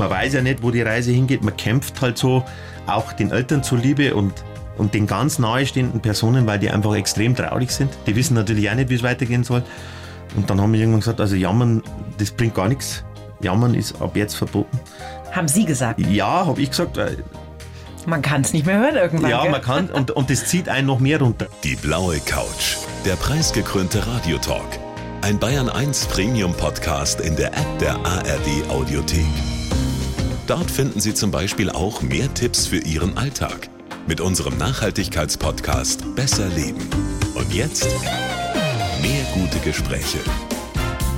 man weiß ja nicht, wo die Reise hingeht. Man kämpft halt so auch den Eltern zuliebe und und den ganz nahestehenden Personen, weil die einfach extrem traurig sind. Die wissen natürlich auch nicht, wie es weitergehen soll. Und dann haben wir irgendwann gesagt, also jammern, das bringt gar nichts. Jammern ist ab jetzt verboten. Haben Sie gesagt? Ja, habe ich gesagt. Man kann es nicht mehr hören irgendwann. Ja, gell? man kann und, und das zieht einen noch mehr runter. Die blaue Couch, der preisgekrönte Radiotalk. Ein Bayern 1 Premium Podcast in der App der ARD Audiothek. Dort finden Sie zum Beispiel auch mehr Tipps für Ihren Alltag mit unserem Nachhaltigkeitspodcast Besser Leben. Und jetzt mehr gute Gespräche.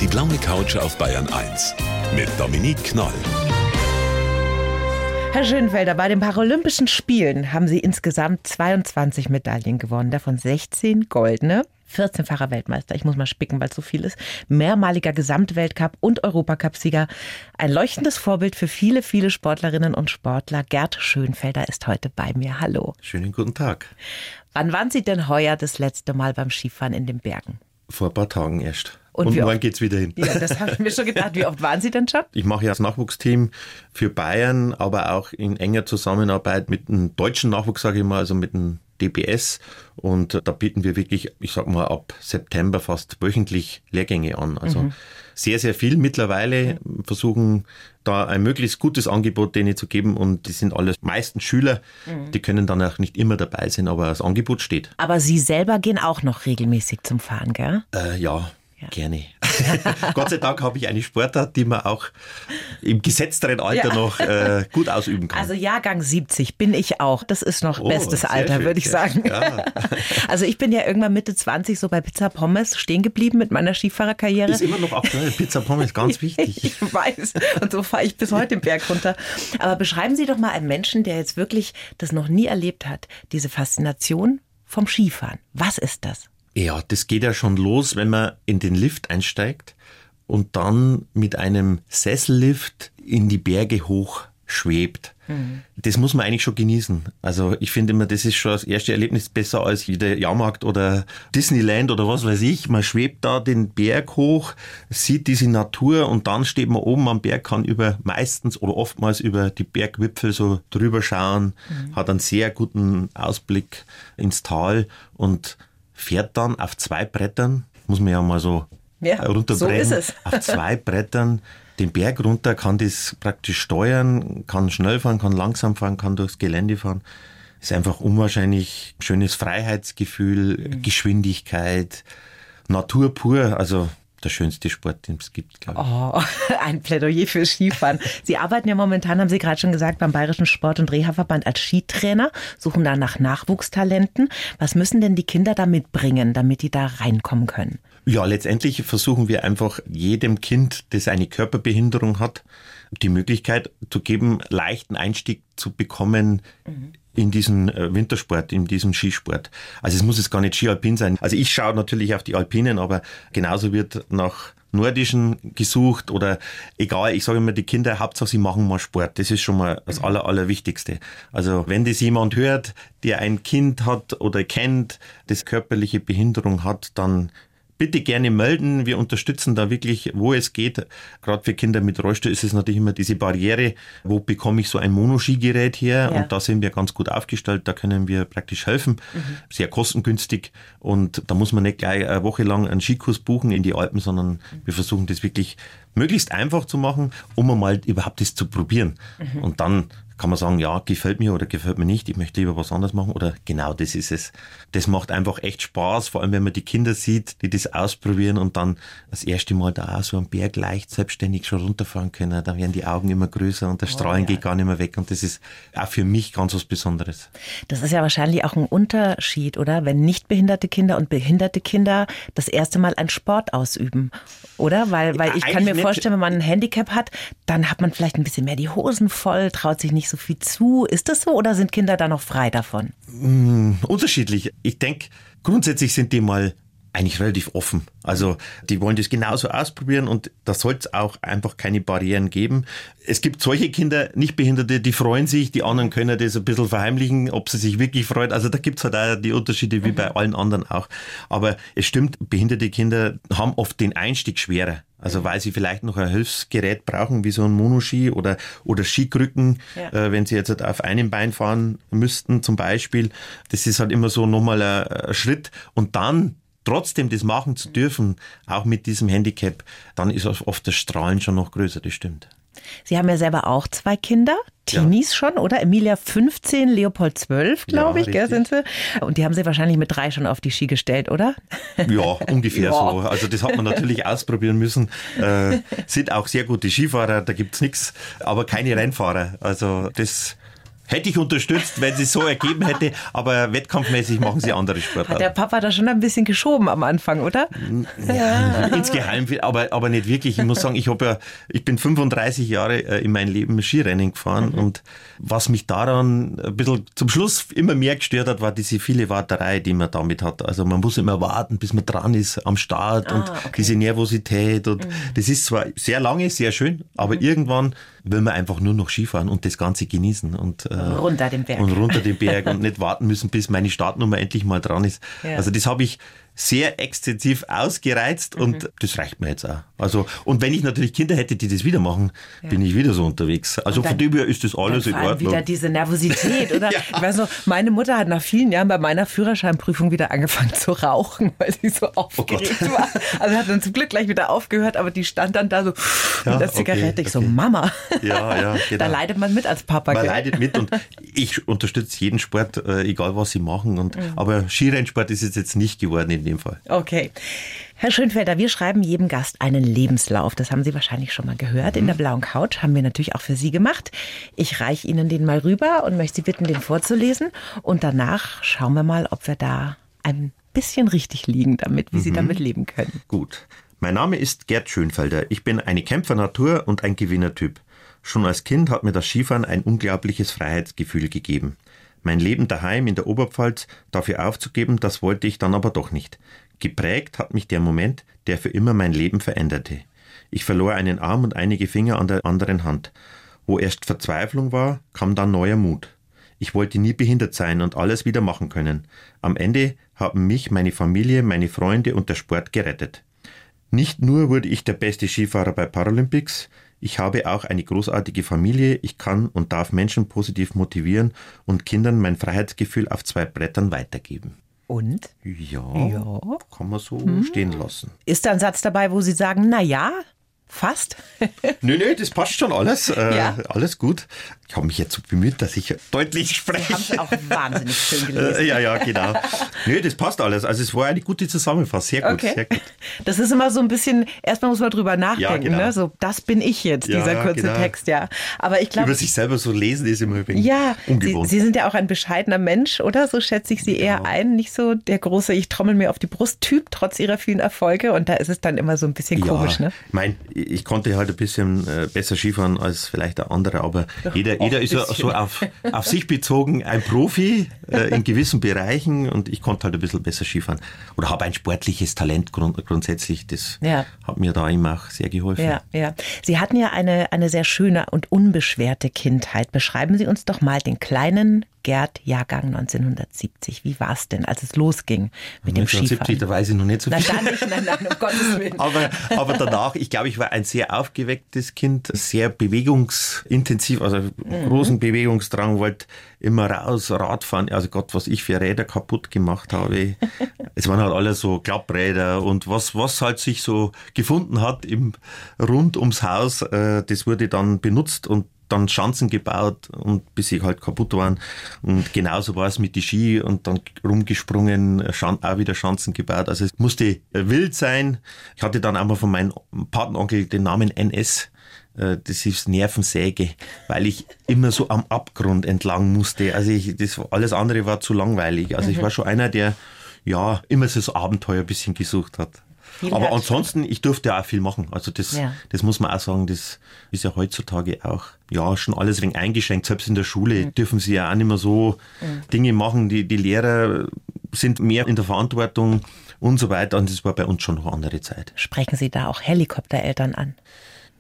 Die blaue Couch auf Bayern 1 mit Dominique Knoll. Herr Schönfelder, bei den Paralympischen Spielen haben Sie insgesamt 22 Medaillen gewonnen, davon 16 goldene. 14-facher Weltmeister, ich muss mal spicken, weil es so viel ist, mehrmaliger Gesamtweltcup und Europacup-Sieger. Ein leuchtendes Vorbild für viele, viele Sportlerinnen und Sportler. Gerd Schönfelder ist heute bei mir. Hallo. Schönen guten Tag. Wann waren Sie denn heuer das letzte Mal beim Skifahren in den Bergen? Vor ein paar Tagen erst. Und Und, morgen oft? geht's wieder hin. Ja, das habe ich mir schon gedacht. Wie oft waren Sie denn schon? Ich mache ja das Nachwuchsteam für Bayern, aber auch in enger Zusammenarbeit mit dem deutschen Nachwuchs, sage ich mal, also mit dem DBS. Und da bieten wir wirklich, ich sag mal, ab September fast wöchentlich Lehrgänge an. Also sehr, sehr viel mittlerweile versuchen da ein möglichst gutes Angebot denen zu geben und die sind alles meistens Schüler, die können dann auch nicht immer dabei sein, aber das Angebot steht. Aber Sie selber gehen auch noch regelmäßig zum Fahren, gell? Äh, ja, gerne. Gott sei Dank habe ich eine Sportart, die man auch im gesetzteren Alter Ja. noch äh, gut ausüben kann. Also Jahrgang 70 bin ich auch. Das ist noch Oh, bestes Alter, schön, würde ich sagen. ja. Also ich bin ja irgendwann Mitte 20 so bei Pizza Pommes stehen geblieben mit meiner Skifahrerkarriere. ist immer noch aktuell. Pizza Pommes ganz wichtig. Ich weiß. Und so fahre ich bis heute den Berg runter. Aber beschreiben Sie doch mal einen Menschen, der jetzt wirklich das noch nie erlebt hat, diese Faszination vom Skifahren. Was ist das? Ja, das geht ja schon los, wenn man in den Lift einsteigt und dann mit einem Sessellift in die Berge hoch schwebt. Das muss man eigentlich schon genießen. Also ich finde immer, das ist schon das erste Erlebnis besser als jeder Jahrmarkt oder Disneyland oder was weiß ich. Man schwebt da den Berg hoch, sieht diese Natur und dann steht man oben am Berg, kann über meistens oder oftmals über die Bergwipfel so drüber schauen, hat einen sehr guten Ausblick ins Tal und fährt dann auf zwei Brettern, muss man ja mal so Ja, runterbrechen, so auf zwei Brettern den Berg runter, kann das praktisch steuern, kann schnell fahren, kann langsam fahren, kann durchs Gelände fahren. Ist einfach unwahrscheinlich schönes Freiheitsgefühl, Mhm. Geschwindigkeit, Natur pur, also der schönste Sport, den es gibt, glaube ich. Oh, ein Plädoyer für Skifahren. Sie arbeiten ja momentan, haben Sie gerade schon gesagt, beim Bayerischen Sport- und Reha-Verband als Skitrainer, suchen da nach Nachwuchstalenten. Was müssen denn die Kinder da mitbringen, damit die da reinkommen können? Ja, letztendlich versuchen wir einfach jedem Kind, das eine Körperbehinderung hat, die Möglichkeit zu geben, leichten Einstieg zu bekommen in diesen äh, Wintersport, in diesen Skisport. Also es muss jetzt gar nicht Ski-Alpin sein. Also ich schaue natürlich auf die Alpinen, aber genauso wird nach Nordischen gesucht oder egal, ich sage immer, die Kinder, Hauptsache sie machen mal Sport. Das ist schon mal das Aller, Allerwichtigste. Also wenn das jemand hört, der ein Kind hat oder kennt, das körperliche Behinderung hat, dann bitte gerne melden. Wir unterstützen da wirklich, wo es geht. Gerade für Kinder mit Rollstuhl ist es natürlich immer diese Barriere. Wo bekomme ich so ein Monoskigerät her? Ja. Und da sind wir ganz gut aufgestellt. Da können wir praktisch helfen. Sehr kostengünstig. Und da muss man nicht gleich eine Woche lang einen Skikurs buchen in die Alpen, sondern wir versuchen das wirklich möglichst einfach zu machen, um mal überhaupt das zu probieren. Und dann kann man sagen, ja, gefällt mir oder gefällt mir nicht, ich möchte lieber was anderes machen oder genau das ist es. Das macht einfach echt Spaß, vor allem wenn man die Kinder sieht, die das ausprobieren und dann das erste Mal da so am Berg leicht selbstständig schon runterfahren können, dann werden die Augen immer größer und der Strahlen ja. geht gar nicht mehr weg und das ist auch für mich ganz was Besonderes. Das ist ja wahrscheinlich auch ein Unterschied, oder? Wenn nicht behinderte Kinder und behinderte Kinder das erste Mal einen Sport ausüben, oder? Weil, weil Ja, ich kann mir vorstellen, wenn man ein Handicap hat, dann hat man vielleicht ein bisschen mehr die Hosen voll, traut sich nicht so viel zu. Ist das so oder sind Kinder da noch frei davon? Unterschiedlich. Ich denke, grundsätzlich sind die mal eigentlich relativ offen. Also die wollen das genauso ausprobieren und da soll es auch einfach keine Barrieren geben. Es gibt solche Kinder, nicht Behinderte, die freuen sich, die anderen können das ein bisschen verheimlichen, ob sie sich wirklich freuen. Also da gibt es halt auch die Unterschiede wie bei mhm. allen anderen auch. Aber es stimmt, behinderte Kinder haben oft den Einstieg schwerer. Also weil sie vielleicht noch ein Hilfsgerät brauchen, wie so ein Monoski oder, oder Skikrücken, ja. äh, wenn sie jetzt halt auf einem Bein fahren müssten zum Beispiel. Das ist halt immer so nochmal ein, ein Schritt. Und dann trotzdem das machen zu dürfen, auch mit diesem Handicap, dann ist oft das Strahlen schon noch größer, das stimmt. Sie haben ja selber auch zwei Kinder, Teenies ja. schon, oder? Emilia 15, Leopold 12, glaube ja, ich, gell, sind sie. Und die haben sie wahrscheinlich mit drei schon auf die Ski gestellt, oder? Ja, ungefähr ja. so. Also das hat man natürlich ausprobieren müssen. Äh, sind auch sehr gute Skifahrer, da gibt es nichts, aber keine Rennfahrer. Also das Hätte ich unterstützt, wenn sie so ergeben hätte, aber wettkampfmäßig machen sie andere Sportarten. Hat der Papa da schon ein bisschen geschoben am Anfang, oder? Ja, insgeheim, aber, aber nicht wirklich. Ich muss sagen, ich habe ja, ich bin 35 Jahre äh, in meinem Leben Skirennen gefahren mhm. und was mich daran ein bisschen zum Schluss immer mehr gestört hat, war diese viele Warterei, die man damit hat. Also man muss immer warten, bis man dran ist am Start ah, und okay. diese Nervosität und mhm. das ist zwar sehr lange, sehr schön, aber mhm. irgendwann will man einfach nur noch Skifahren und das Ganze genießen und äh, runter den Berg und runter den Berg und nicht warten müssen, bis meine Startnummer endlich mal dran ist. Ja. Also das habe ich sehr extensiv ausgereizt mhm. und das reicht mir jetzt auch. Also, und wenn ich natürlich Kinder hätte, die das wieder machen, ja. bin ich wieder so unterwegs. Also dann, von dem her ist das alles in Ordnung. wieder diese Nervosität, oder? ja. Ich weiß noch, meine Mutter hat nach vielen Jahren bei meiner Führerscheinprüfung wieder angefangen zu rauchen, weil sie so oh aufgeregt oh war. Also hat dann zum Glück gleich wieder aufgehört, aber die stand dann da so ja, mit der Zigarette. Okay, ich so, Mama. Ja, ja, genau. Da leidet man mit als Papa. Man gell? leidet mit und ich unterstütze jeden Sport, äh, egal was sie machen. Und, mhm. Aber Skirennsport ist es jetzt nicht geworden in dem Fall. Okay. Herr Schönfelder, wir schreiben jedem Gast einen Lebenslauf. Das haben Sie wahrscheinlich schon mal gehört. In der blauen Couch haben wir natürlich auch für Sie gemacht. Ich reiche Ihnen den mal rüber und möchte Sie bitten, den vorzulesen. Und danach schauen wir mal, ob wir da ein bisschen richtig liegen damit, wie mhm. Sie damit leben können. Gut. Mein Name ist Gerd Schönfelder. Ich bin eine Kämpfernatur und ein Gewinnertyp. Schon als Kind hat mir das Skifahren ein unglaubliches Freiheitsgefühl gegeben. Mein Leben daheim in der Oberpfalz dafür aufzugeben, das wollte ich dann aber doch nicht. Geprägt hat mich der Moment, der für immer mein Leben veränderte. Ich verlor einen Arm und einige Finger an der anderen Hand. Wo erst Verzweiflung war, kam dann neuer Mut. Ich wollte nie behindert sein und alles wieder machen können. Am Ende haben mich meine Familie, meine Freunde und der Sport gerettet. Nicht nur wurde ich der beste Skifahrer bei Paralympics, ich habe auch eine großartige Familie, ich kann und darf Menschen positiv motivieren und Kindern mein Freiheitsgefühl auf zwei Brettern weitergeben. Und? Ja, ja. kann man so hm. stehen lassen. Ist da ein Satz dabei, wo Sie sagen, na ja, Fast? nö, nö, das passt schon alles. Äh, ja. Alles gut. Ich habe mich jetzt so bemüht, dass ich deutlich spreche. Sie haben es auch wahnsinnig schön gelesen. Äh, ja, ja, genau. nö, das passt alles. Also es war eine gute Zusammenfassung. Sehr gut, okay. sehr gut. Das ist immer so ein bisschen, erstmal muss man drüber nachdenken. Ja, genau. ne? So, das bin ich jetzt, ja, dieser kurze genau. Text, ja. Aber ich glaube. Über sich selber so lesen ist immer ein ja, ungewohnt. Sie, Sie, sind ja auch ein bescheidener Mensch, oder? So schätze ich Sie eher genau. ein. Nicht so der große, ich trommel mir auf die Brust Typ, trotz Ihrer vielen Erfolge. Und da ist es dann immer so ein bisschen komisch, ne? Ich meine, ich konnte halt ein bisschen äh, besser Skifahren als vielleicht der andere, aber jeder, jeder ist ja so auf, auf sich bezogen ein Profi äh, in gewissen Bereichen und ich konnte halt ein bisschen besser Skifahren. Oder habe ein sportliches Talent grund, grundsätzlich, das ja. hat mir da immer auch sehr geholfen. Ja, ja. Sie hatten ja eine, eine sehr schöne und unbeschwerte Kindheit. Beschreiben Sie uns doch mal den kleinen Gerd, Jahrgang 1970. Wie war es denn, als es losging mit 1970, dem Skifahren? da weiß ich noch nicht so viel. Nein, nicht, nein, nein, um Gottes Willen. aber, aber danach, ich glaube, ich war ein sehr aufgewecktes Kind, sehr bewegungsintensiv, also mhm. großen Bewegungsdrang, wollte immer raus, Radfahren, also Gott, was ich für Räder kaputt gemacht habe. es waren halt alle so Klappräder und was, was halt sich so gefunden hat im, rund ums Haus, äh, das wurde dann benutzt und dann Schanzen gebaut und bis sie halt kaputt waren. Und genauso war es mit die Ski und dann rumgesprungen, auch wieder Schanzen gebaut. Also es musste wild sein. Ich hatte dann einmal von meinem Patenonkel den Namen NS äh, das ist Nervensäge, weil ich immer so am Abgrund entlang musste. Also ich, das alles andere war zu langweilig. Also ich mhm. war schon einer, der ja immer so das Abenteuer ein bisschen gesucht hat. Viel Aber ansonsten, ich durfte auch viel machen. Also das, ja. das muss man auch sagen, das ist ja heutzutage auch ja schon alles wegen eingeschränkt. Selbst in der Schule mhm. dürfen sie ja auch nicht mehr so mhm. Dinge machen. Die, die Lehrer sind mehr in der Verantwortung und so weiter. Und das war bei uns schon noch eine andere Zeit. Sprechen Sie da auch Helikoptereltern an?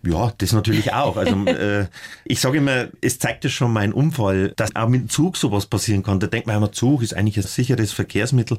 Ja, das natürlich auch. Also äh, ich sage immer, es zeigt ja schon mein Unfall, dass auch mit dem Zug sowas passieren kann. Da denkt man, ein Zug ist eigentlich ein sicheres Verkehrsmittel.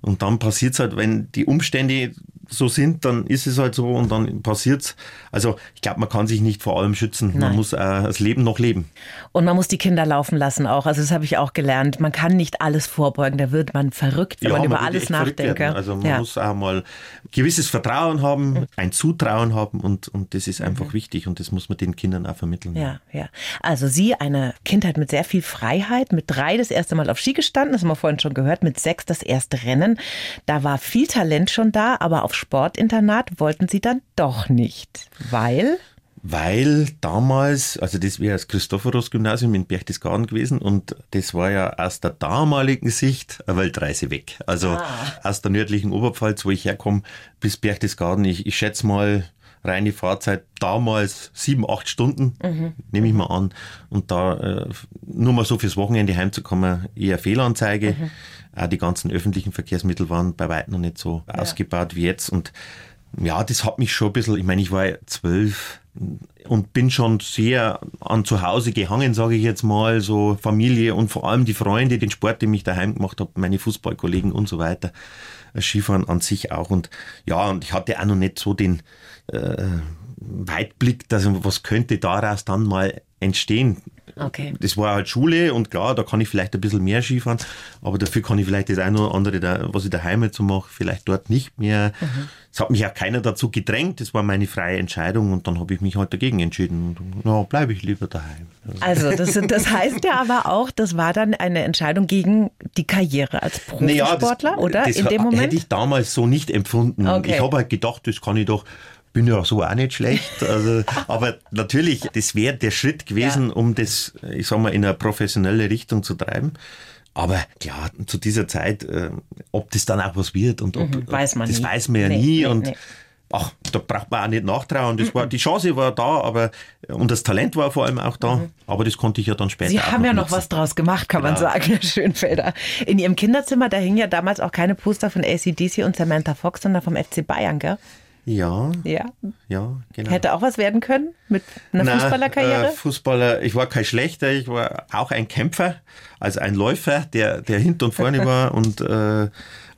Und dann passiert es halt, wenn die Umstände so sind, dann ist es halt so und dann passiert's. Also ich glaube, man kann sich nicht vor allem schützen. Nein. Man muss äh, das Leben noch leben. Und man muss die Kinder laufen lassen auch. Also das habe ich auch gelernt. Man kann nicht alles vorbeugen. Da wird man verrückt, wenn ja, man über alles nachdenkt. Also man ja. muss auch mal gewisses Vertrauen haben, ein Zutrauen haben und, und das ist einfach mhm. wichtig und das muss man den Kindern auch vermitteln. Ja, ja. Also Sie, eine Kindheit mit sehr viel Freiheit, mit drei das erste Mal auf Ski gestanden, das haben wir vorhin schon gehört, mit sechs das erste Rennen. Da war viel Talent schon da, aber auf Sportinternat wollten Sie dann doch nicht, weil weil damals, also das wäre das Christophorus-Gymnasium in Berchtesgaden gewesen und das war ja aus der damaligen Sicht eine Weltreise weg. Also ah. aus der nördlichen Oberpfalz, wo ich herkomme, bis Berchtesgaden, ich, ich schätze mal reine Fahrzeit damals sieben, acht Stunden, mhm. nehme ich mal an. Und da äh, nur mal so fürs Wochenende heimzukommen, eher Fehlanzeige. Mhm. Auch die ganzen öffentlichen Verkehrsmittel waren bei weitem noch nicht so ja. ausgebaut wie jetzt. Und ja, das hat mich schon ein bisschen, ich meine, ich war zwölf und bin schon sehr an zu Hause gehangen, sage ich jetzt mal, so Familie und vor allem die Freunde, den Sport, den ich daheim gemacht habe, meine Fußballkollegen und so weiter. Skifahren an sich auch und ja, und ich hatte auch noch nicht so den äh, Weitblick, dass was könnte daraus dann mal entstehen. Okay. Das war halt Schule und klar, da kann ich vielleicht ein bisschen mehr Skifahren, aber dafür kann ich vielleicht das eine oder andere, da, was ich daheim jetzt so mache, vielleicht dort nicht mehr. Mhm. Es hat mich auch keiner dazu gedrängt, das war meine freie Entscheidung und dann habe ich mich halt dagegen entschieden. Und na, bleibe ich lieber daheim. Also das, das heißt ja aber auch, das war dann eine Entscheidung gegen die Karriere als Profisportler, naja, das, oder? Das In dem Moment? hätte ich damals so nicht empfunden. Okay. Ich habe halt gedacht, das kann ich doch bin ja so auch nicht schlecht. Also, aber natürlich, das wäre der Schritt gewesen, ja. um das, ich sag mal, in eine professionelle Richtung zu treiben. Aber klar, zu dieser Zeit, äh, ob das dann auch was wird und ob, mhm, weiß man das nie. weiß man ja nee, nie. Nee, und nee. ach, da braucht man auch nicht nachtrauen. Das war, die Chance war da, aber und das Talent war vor allem auch da. Mhm. Aber das konnte ich ja dann später. Sie haben ja noch was draus gemacht, kann genau. man sagen, Herr Schönfelder. In Ihrem Kinderzimmer, da hingen ja damals auch keine Poster von ACDC und Samantha Fox, sondern vom FC Bayern, gell? Ja. Ja. Ja, genau. Hätte auch was werden können mit einer Na, Fußballerkarriere? Äh, Fußballer, ich war kein schlechter, ich war auch ein Kämpfer, also ein Läufer, der, der hinten und vorne war und äh,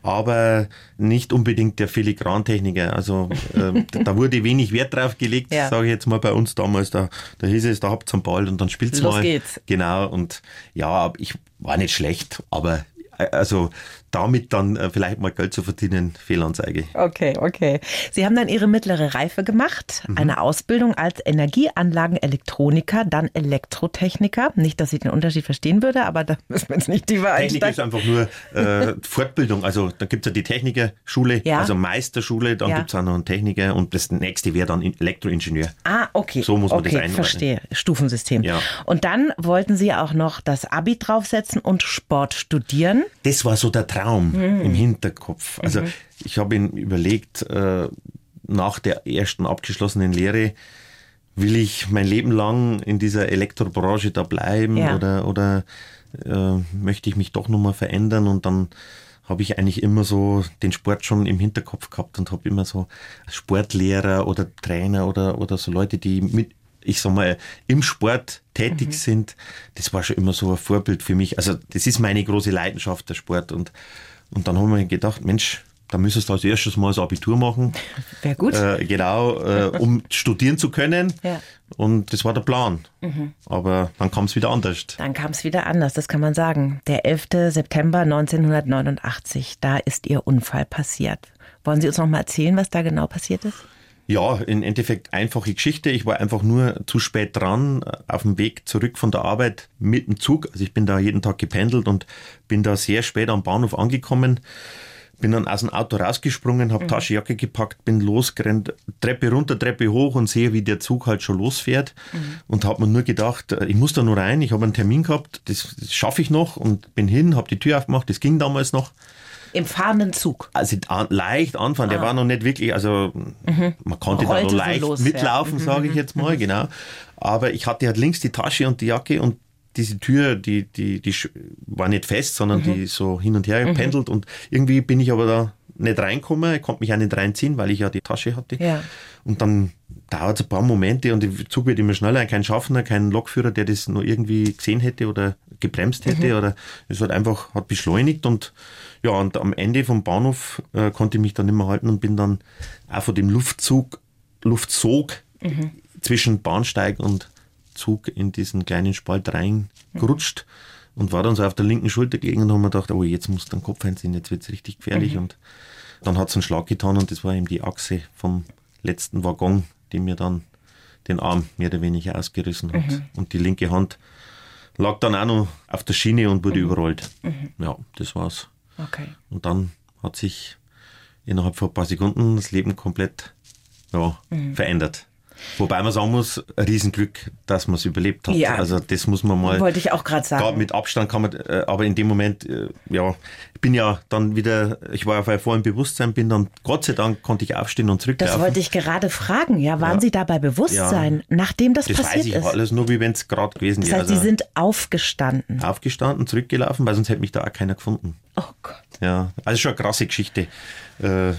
aber nicht unbedingt der Filigrantechniker. Also äh, da wurde wenig Wert drauf gelegt, ja. sage ich jetzt mal bei uns damals. Da, da hieß es, da habt's am Ball und dann spielt's Los mal. geht's. Genau, und ja, ich war nicht schlecht, aber also damit dann äh, vielleicht mal Geld zu verdienen, Fehlanzeige. Okay, okay. Sie haben dann Ihre mittlere Reife gemacht, mhm. eine Ausbildung als Energieanlagenelektroniker, dann Elektrotechniker. Nicht, dass ich den Unterschied verstehen würde, aber da müssen wir jetzt nicht tiefer einsteigen. Technik ist einfach nur äh, Fortbildung. Also da gibt es ja die Technikerschule, ja. also Meisterschule, dann ja. gibt es auch noch einen Techniker und das nächste wäre dann Elektroingenieur. Ah, okay. So muss man okay, das einordnen. verstehe. Stufensystem. Ja. Und dann wollten Sie auch noch das Abi draufsetzen und Sport studieren. Das war so der Traum Traum mhm. im Hinterkopf. Also mhm. ich habe ihn überlegt, äh, nach der ersten abgeschlossenen Lehre, will ich mein Leben lang in dieser Elektrobranche da bleiben ja. oder, oder äh, möchte ich mich doch nochmal verändern und dann habe ich eigentlich immer so den Sport schon im Hinterkopf gehabt und habe immer so Sportlehrer oder Trainer oder, oder so Leute, die mit, ich sag mal, im Sport tätig mhm. sind, das war schon immer so ein Vorbild für mich. Also das ist meine große Leidenschaft, der Sport. Und, und dann haben wir gedacht, Mensch, da müsstest du als erstes mal das Abitur machen. Wäre gut. Äh, genau, äh, um studieren zu können. Ja. Und das war der Plan. Mhm. Aber dann kam es wieder anders. Dann kam es wieder anders, das kann man sagen. Der 11. September 1989, da ist Ihr Unfall passiert. Wollen Sie uns noch mal erzählen, was da genau passiert ist? Ja, im Endeffekt einfache Geschichte. Ich war einfach nur zu spät dran äh, auf dem Weg zurück von der Arbeit mit dem Zug. Also ich bin da jeden Tag gependelt und bin da sehr spät am Bahnhof angekommen. Bin dann aus dem Auto rausgesprungen, habe mhm. Tasche, Jacke gepackt, bin losgerannt, Treppe runter, Treppe hoch und sehe, wie der Zug halt schon losfährt. Mhm. Und habe mir nur gedacht, äh, ich muss da nur rein, ich habe einen Termin gehabt, das, das schaffe ich noch und bin hin, habe die Tür aufgemacht, das ging damals noch. Im fahrenden Zug? Also an, leicht anfahren, ah. der war noch nicht wirklich, also mhm. man konnte da noch leicht los, mitlaufen, ja. sage ich mhm. jetzt mal, mhm. genau. Aber ich hatte halt links die Tasche und die Jacke und diese Tür, die, die, die war nicht fest, sondern mhm. die so hin und her mhm. pendelt und irgendwie bin ich aber da nicht reinkommen, ich konnte mich auch nicht reinziehen, weil ich ja die Tasche hatte. Ja. Und dann dauert es ein paar Momente und der Zug wird immer schneller, kein Schaffner, kein Lokführer, der das nur irgendwie gesehen hätte oder gebremst hätte mhm. oder es hat einfach hat beschleunigt und ja, und am Ende vom Bahnhof äh, konnte ich mich dann nicht mehr halten und bin dann auch von dem Luftzug, Luftsog mhm. zwischen Bahnsteig und Zug in diesen kleinen Spalt reingerutscht mhm. und war dann so auf der linken Schulter gelegen und haben mir gedacht, oh, jetzt muss dann Kopf einziehen, jetzt wird es richtig gefährlich. Mhm. Und dann hat es einen Schlag getan und das war eben die Achse vom letzten Waggon, die mir dann den Arm mehr oder weniger ausgerissen hat. Mhm. Und die linke Hand lag dann auch noch auf der Schiene und wurde mhm. überrollt. Mhm. Ja, das war's. Okay. Und dann hat sich innerhalb von ein paar Sekunden das Leben komplett ja, mhm. verändert. Wobei man sagen muss, Riesenglück, dass man es überlebt hat. Ja, also das muss man mal. Wollte ich auch gerade sagen. Mit Abstand kann man, äh, aber in dem Moment, äh, ja, ich bin ja dann wieder, ich war ja vorher im Bewusstsein, bin dann, Gott sei Dank, konnte ich aufstehen und zurücklaufen. Das wollte ich gerade fragen, ja, waren ja. Sie da bei Bewusstsein, ja. nachdem das, das passiert ist? Das weiß ich alles nur, wie wenn es gerade gewesen wäre. Das heißt, also, Sie sind aufgestanden? Aufgestanden, zurückgelaufen, weil sonst hätte mich da auch keiner gefunden. Oh Gott. Ja, also schon eine krasse Geschichte. Äh,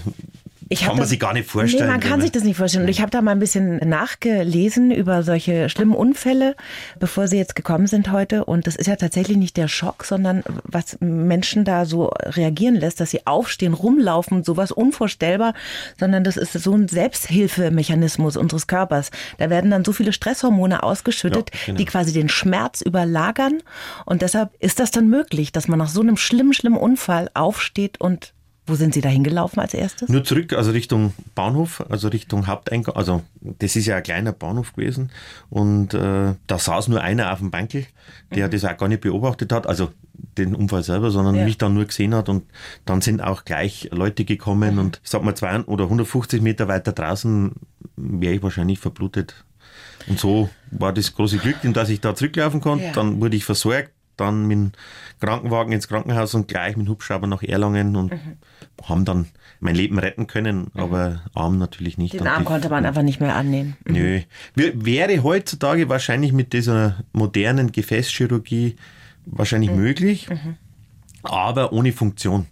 ich kann man das, sich gar nicht vorstellen. Nee, man kann sich das nicht vorstellen. Und ich habe da mal ein bisschen nachgelesen über solche schlimmen Unfälle, bevor sie jetzt gekommen sind heute. Und das ist ja tatsächlich nicht der Schock, sondern was Menschen da so reagieren lässt, dass sie aufstehen, rumlaufen, sowas unvorstellbar, sondern das ist so ein Selbsthilfemechanismus unseres Körpers. Da werden dann so viele Stresshormone ausgeschüttet, ja, genau. die quasi den Schmerz überlagern. Und deshalb ist das dann möglich, dass man nach so einem schlimmen, schlimmen Unfall aufsteht und wo sind Sie da hingelaufen als erstes? Nur zurück, also Richtung Bahnhof, also Richtung Haupteingang. Also das ist ja ein kleiner Bahnhof gewesen. Und äh, da saß nur einer auf dem Bankel, der mhm. das auch gar nicht beobachtet hat. Also den Unfall selber, sondern ja. mich dann nur gesehen hat. Und dann sind auch gleich Leute gekommen. Mhm. Und ich sag mal, 200 oder 150 Meter weiter draußen wäre ich wahrscheinlich verblutet. Und so war das große Glück, dass ich da zurücklaufen konnte. Ja. Dann wurde ich versorgt dann mit dem Krankenwagen ins Krankenhaus und gleich mit dem Hubschrauber nach Erlangen und mhm. haben dann mein Leben retten können, mhm. aber Arm natürlich nicht. Den Arm konnte man einfach nicht mehr annehmen. Mhm. Nö. Wäre heutzutage wahrscheinlich mit dieser modernen Gefäßchirurgie wahrscheinlich mhm. möglich, mhm. aber ohne Funktion.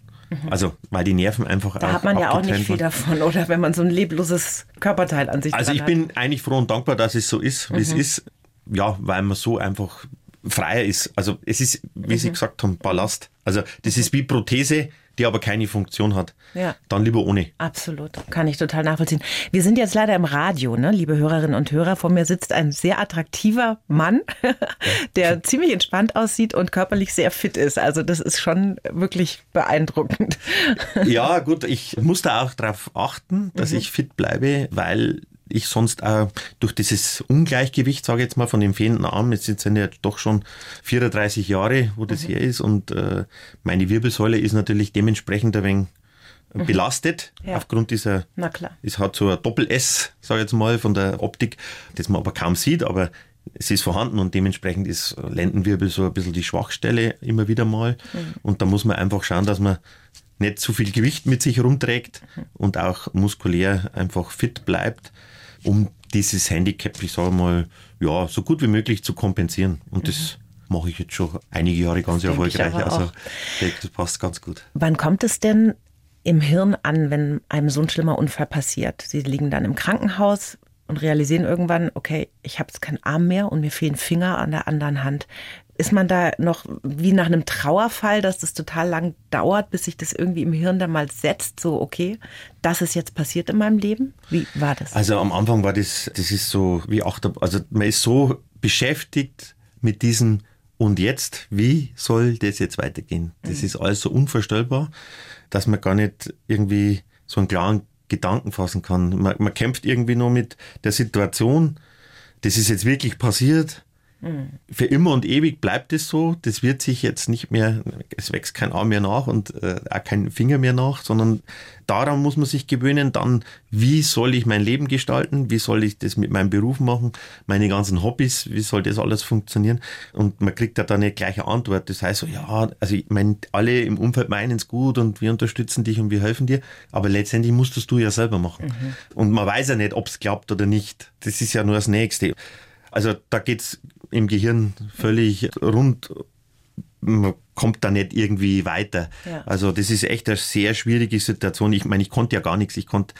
Also, weil die Nerven einfach Da hat man ja auch nicht viel davon, oder? Wenn man so ein lebloses Körperteil an sich Also, ich hat. bin eigentlich froh und dankbar, dass es so ist, wie es ist. Ja, weil man so einfach freier ist. Also es ist, wie mhm. Sie gesagt haben, Ballast. Also das mhm. ist wie Prothese, die aber keine Funktion hat. Ja. Dann lieber ohne. Absolut. Kann ich total nachvollziehen. Wir sind jetzt leider im Radio, ne, liebe Hörerinnen und Hörer. Vor mir sitzt ein sehr attraktiver Mann, der ziemlich entspannt aussieht und körperlich sehr fit ist. Also das ist schon wirklich beeindruckend. Ja, gut, ich muss da auch darauf achten, dass mhm. ich fit bleibe, weil ich sonst auch durch dieses Ungleichgewicht, sage ich jetzt mal, von dem fehlenden Arm, jetzt sind ja doch schon 34 Jahre, wo das mhm. her ist und äh, meine Wirbelsäule ist natürlich dementsprechend ein wenig mhm. belastet ja. aufgrund dieser, Na klar. es hat so ein Doppel-S, sage ich jetzt mal, von der Optik, das man aber kaum sieht, aber es ist vorhanden und dementsprechend ist Lendenwirbel so ein bisschen die Schwachstelle immer wieder mal. Mhm. Und da muss man einfach schauen, dass man nicht zu viel Gewicht mit sich rumträgt mhm. und auch muskulär einfach fit bleibt um dieses Handicap, ich sage mal, ja, so gut wie möglich zu kompensieren. Und das mhm. mache ich jetzt schon einige Jahre ganz das erfolgreich. Also das passt ganz gut. Wann kommt es denn im Hirn an, wenn einem so ein schlimmer Unfall passiert? Sie liegen dann im Krankenhaus und realisieren irgendwann, okay, ich habe jetzt keinen Arm mehr und mir fehlen Finger an der anderen Hand. Ist man da noch wie nach einem Trauerfall, dass das total lang dauert, bis sich das irgendwie im Hirn dann mal setzt, so okay, das ist jetzt passiert in meinem Leben? Wie war das? Also am Anfang war das, das ist so wie Achter, also man ist so beschäftigt mit diesem und jetzt, wie soll das jetzt weitergehen? Das mhm. ist alles so unvorstellbar, dass man gar nicht irgendwie so einen klaren Gedanken fassen kann. Man, man kämpft irgendwie nur mit der Situation, das ist jetzt wirklich passiert für immer und ewig bleibt es so. Das wird sich jetzt nicht mehr, es wächst kein Arm mehr nach und äh, auch kein Finger mehr nach, sondern daran muss man sich gewöhnen. Dann, wie soll ich mein Leben gestalten? Wie soll ich das mit meinem Beruf machen? Meine ganzen Hobbys, wie soll das alles funktionieren? Und man kriegt ja dann eine gleiche Antwort. Das heißt so, ja, also ich meine, alle im Umfeld meinen es gut und wir unterstützen dich und wir helfen dir, aber letztendlich musstest du ja selber machen. Mhm. Und man weiß ja nicht, ob es klappt oder nicht. Das ist ja nur das Nächste. Also da geht's im Gehirn völlig rund. Man kommt da nicht irgendwie weiter. Ja. Also das ist echt eine sehr schwierige Situation. Ich meine, ich konnte ja gar nichts. Ich konnte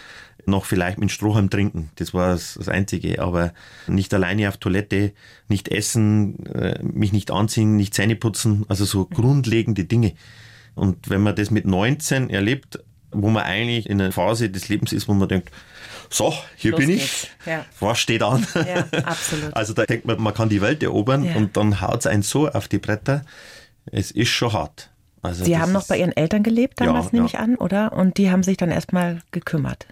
noch vielleicht mit Strohhalm trinken. Das war das, Einzige. Aber nicht alleine auf Toilette, nicht essen, äh, mich nicht anziehen, nicht Zähne putzen. Also so grundlegende Dinge. Und wenn man das mit 19 erlebt, wo man eigentlich in einer Phase des Lebens ist, wo man denkt, so, hier Los bin geht's. ich. Ja. Was steht an? Ja, absolut. Also da denkt man, man kann die Welt erobern Ja. und dann haut es einen so auf die Bretter. Es ist schon hart. Also Sie haben noch bei Ihren Eltern gelebt damals, Ja, nehme ich an, oder? Und die haben sich dann erstmal gekümmert.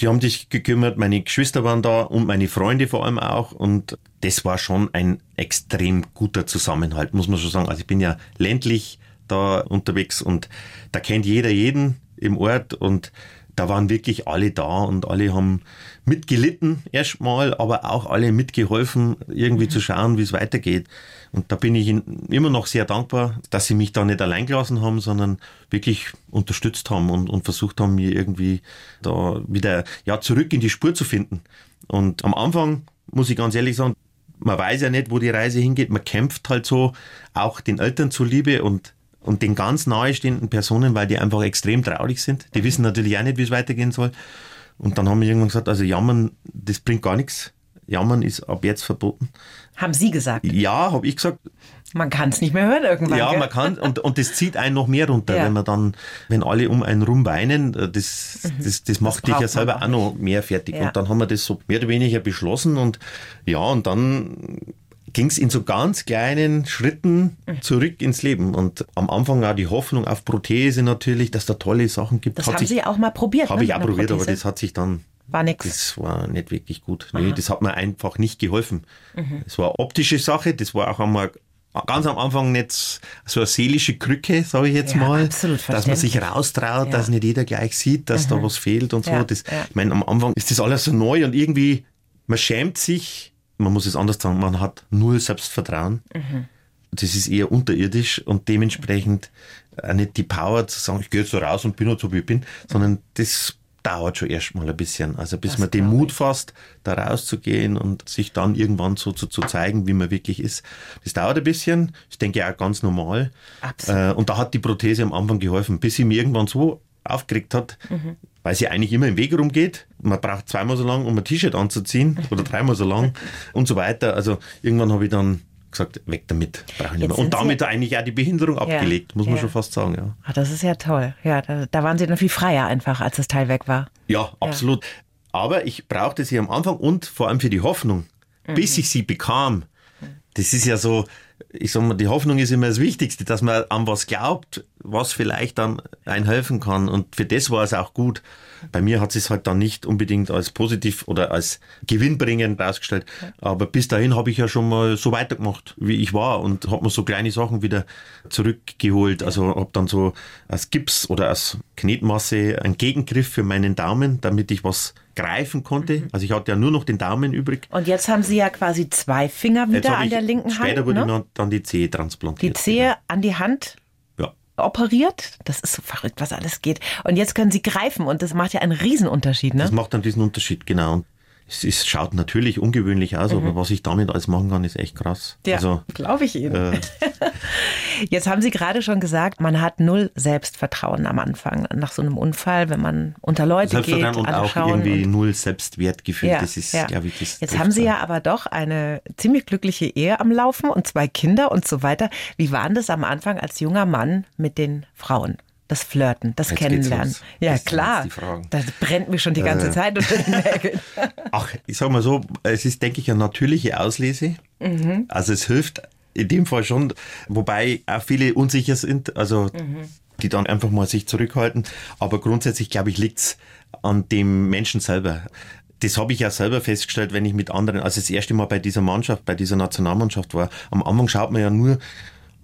Die haben sich gekümmert, meine Geschwister waren da und meine Freunde vor allem auch. Und das war schon ein extrem guter Zusammenhalt, muss man schon sagen. Also ich bin ja ländlich da unterwegs und da kennt jeder jeden im Ort und da waren wirklich alle da und alle haben mitgelitten erstmal, aber auch alle mitgeholfen, irgendwie zu schauen, wie es weitergeht. Und da bin ich ihnen immer noch sehr dankbar, dass sie mich da nicht allein gelassen haben, sondern wirklich unterstützt haben und, und versucht haben, mir irgendwie da wieder ja, zurück in die Spur zu finden. Und am Anfang, muss ich ganz ehrlich sagen, man weiß ja nicht, wo die Reise hingeht. Man kämpft halt so auch den Eltern zuliebe und, und den ganz nahestehenden Personen, weil die einfach extrem traurig sind. Die wissen natürlich auch nicht, wie es weitergehen soll. Und dann haben wir irgendwann gesagt, also jammern, das bringt gar nichts. Jammern ist ab jetzt verboten. Haben Sie gesagt. Ja, habe ich gesagt, Man kann es nicht mehr hören irgendwann. ja, gell? man kann, und, und das zieht einen noch mehr runter, Ja. wenn man dann, wenn alle um einen rum weinen, äh, das, das, das macht dich braucht ja selber auch auch noch mehr fertig. Ja. Und dann haben wir das so mehr oder weniger beschlossen und ja, und dann ging es in so ganz kleinen Schritten Mhm. zurück ins Leben. Und am Anfang auch die Hoffnung auf Prothese natürlich, dass da tolle Sachen gibt. Das Hat haben sich- Sie auch mal probiert. Habe ne, ich auch probiert, aber Prothese? das hat sich dann War nix. das war nicht wirklich gut. Nee, das hat mir einfach nicht geholfen. Mhm. Es war eine optische Sache, das war auch einmal ganz am Anfang nicht so eine seelische Krücke, sage ich jetzt Ja, mal. dass man sich raustraut, Ja. dass nicht jeder gleich sieht, dass da was fehlt und so. Ja, Das, ja. Ich meine, am Anfang ist das alles so neu und irgendwie, man schämt sich, man muss es anders sagen, man hat null Selbstvertrauen. Das ist eher unterirdisch und dementsprechend auch nicht die Power zu sagen, ich gehe jetzt so raus und bin halt so wie ich bin, sondern das dauert schon erstmal ein bisschen. Also bis Das man den Mut fasst, da rauszugehen und sich dann irgendwann so zu, zu zeigen, wie man wirklich ist. Das dauert ein bisschen. Ich denke auch ganz normal. Absolut. Äh, und da hat die Prothese am Anfang geholfen, bis sie mir irgendwann so aufgeregt hat, Mhm. weil sie eigentlich immer im Weg rumgeht. Man braucht zweimal so lang, um ein T-Shirt anzuziehen oder dreimal so lang und so weiter. Also irgendwann habe ich dann gesagt, weg damit, brauche ich nicht mehr. Und damit Sie- eigentlich auch die Behinderung abgelegt, muss man ja. schon fast sagen. Ja, Ah, das ist ja toll. Ja, da, da waren Sie dann viel freier einfach, als das Teil weg war. ja absolut. Aber ich brauchte sie am Anfang und vor allem für die Hoffnung, bis ich sie bekam. Das ist ja so, ich sag mal, die Hoffnung ist immer das Wichtigste, dass man an was glaubt, was vielleicht dann einem helfen kann. Und für das war es auch gut. Bei mir hat es halt dann nicht unbedingt als positiv oder als gewinnbringend rausgestellt. Aber bis dahin habe ich ja schon mal so weitergemacht, wie ich war und habe mir so kleine Sachen wieder zurückgeholt. Also habe dann so als Gips oder als Knetmasse einen Gegengriff für meinen Daumen, damit ich was greifen konnte. Also ich hatte ja nur noch den Daumen übrig. Und jetzt haben Sie ja quasi zwei Finger wieder an der linken Später Hand. wurde Ne? dann, die Zehe Die transplantiert. Zehe an die Hand. Operiert. Das ist so verrückt, was alles geht. Und jetzt können Sie greifen und das macht ja einen Riesenunterschied, ne? Das macht dann diesen Unterschied, genau. Und es, es schaut natürlich ungewöhnlich aus, aber was ich damit alles machen kann, ist echt krass. Mhm. Ja, Also, glaube ich Ihnen. äh, Jetzt haben Sie gerade schon gesagt, man hat null Selbstvertrauen am Anfang nach so einem Unfall, wenn man unter Leute geht, Selbstvertrauen und auch irgendwie und null Selbstwertgefühl. Ja, das ist, ja. glaube ich, das Jetzt haben Sie ja aber doch eine ziemlich glückliche Ehe am Laufen und zwei Kinder und so weiter. Wie war denn das am Anfang als junger Mann mit den Frauen? Das Flirten, das Jetzt Kennenlernen. Ja, Das klar. Äh. Das brennt mir schon die ganze Zeit unter den Nägeln. Ach, ich sag mal so, es ist, denke ich, eine natürliche Auslese. Mhm. Also es hilft in dem Fall schon, wobei auch viele unsicher sind, also Mhm. die dann einfach mal sich zurückhalten. Aber grundsätzlich, glaube ich, liegt's an dem Menschen selber. Das habe ich ja selber festgestellt, wenn ich mit anderen, als das erste Mal bei dieser Mannschaft, bei dieser Nationalmannschaft war. Am Anfang schaut man ja nur,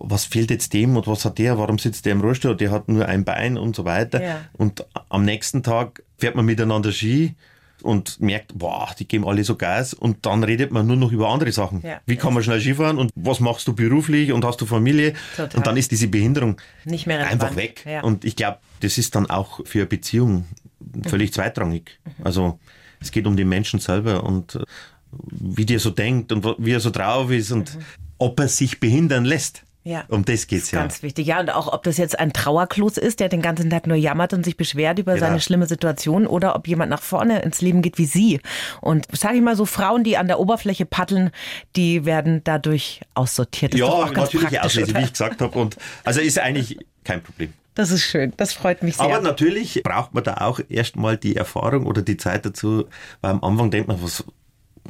was fehlt jetzt dem und was hat der, warum sitzt der im Rollstuhl, der hat nur ein Bein und so weiter. Ja. Und am nächsten Tag fährt man miteinander Ski und merkt, boah, die geben alle so Gas und dann redet man nur noch über andere Sachen. Ja. Wie kann man schnell Skifahren und was machst du beruflich und hast du Familie? Total. Und dann ist diese Behinderung Nicht mehr relevant. einfach weg. Ja. Und ich glaube, das ist dann auch für eine Beziehung völlig zweitrangig. Mhm. Also es geht um den Menschen selber und äh, wie der so denkt und wie er so drauf ist und mhm. ob er sich behindern lässt. Ja. Um das geht's ja. Ganz wichtig. Ja, und auch ob das jetzt ein Trauerklos ist, der den ganzen Tag nur jammert und sich beschwert über genau. seine schlimme Situation oder ob jemand nach vorne ins Leben geht wie Sie. Und sage ich mal so, Frauen, die an der Oberfläche paddeln, die werden dadurch aussortiert. Das ja, natürlich auslesen, wie ich gesagt habe. Und also ist eigentlich kein Problem. Das ist schön, das freut mich sehr. Aber natürlich braucht man da auch erstmal die Erfahrung oder die Zeit dazu, weil am Anfang denkt man, was,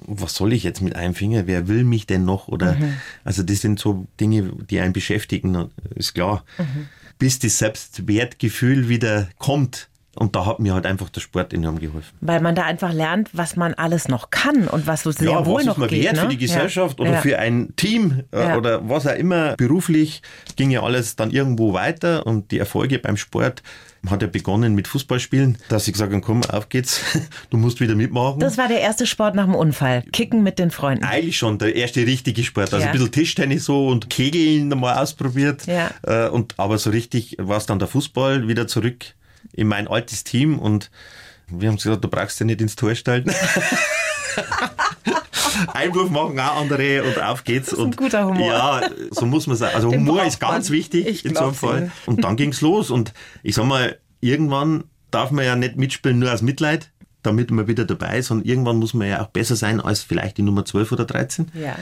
was soll ich jetzt mit einem Finger? Wer will mich denn noch? Oder mhm. also das sind so Dinge, die einen beschäftigen, ist klar. Mhm. Bis das Selbstwertgefühl wieder kommt, und da hat mir halt einfach der Sport enorm geholfen. Weil man da einfach lernt, was man alles noch kann und was so sehr ja, wohl was noch ist man geht. Wert ne? für die Gesellschaft ja. oder ja. für ein Team äh, oder was auch immer. Beruflich ging ja alles dann irgendwo weiter und die Erfolge beim Sport hat ja begonnen mit Fußballspielen, dass ich gesagt habe, komm, auf geht's, du musst wieder mitmachen. Das war der erste Sport nach dem Unfall, Kicken mit den Freunden. Eigentlich schon, der erste richtige Sport. Also ein bisschen Tischtennis so und Kegeln mal ausprobiert. Ja. Äh, und, aber so richtig war es dann der Fußball wieder zurück in mein altes Team und wir haben gesagt, du brauchst ja nicht ins Tor stellen. Einwurf machen auch andere und auf geht's. Das ist ein guter Humor. Ja, so muss man sagen. Also Den Humor ist ganz man. wichtig ich in so einem Fall. Und dann ging's los. Und ich sag mal, irgendwann darf man ja nicht mitspielen nur aus Mitleid, damit man wieder dabei ist, sondern irgendwann muss man ja auch besser sein als vielleicht die Nummer 12 oder 13. Ja.